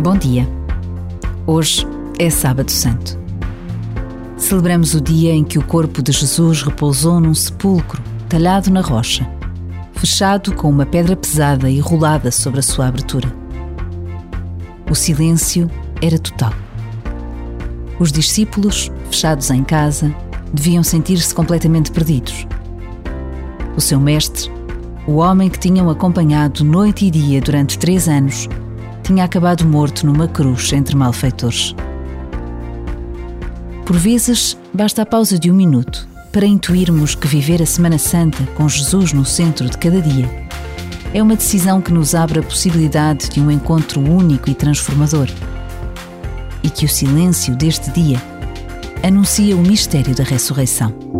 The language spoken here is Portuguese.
Bom dia. Hoje é Sábado Santo. Celebramos o dia em que o corpo de Jesus repousou num sepulcro talhado na rocha, fechado com uma pedra pesada e rolada sobre a sua abertura. O silêncio era total. Os discípulos, fechados em casa, deviam sentir-se completamente perdidos. O seu mestre, o homem que tinham acompanhado noite e dia durante três anos, tinha acabado morto numa cruz entre malfeitores. Por vezes, basta a pausa de um minuto para intuirmos que viver a Semana Santa com Jesus no centro de cada dia é uma decisão que nos abre a possibilidade de um encontro único e transformador. E que o silêncio deste dia anuncia o mistério da ressurreição.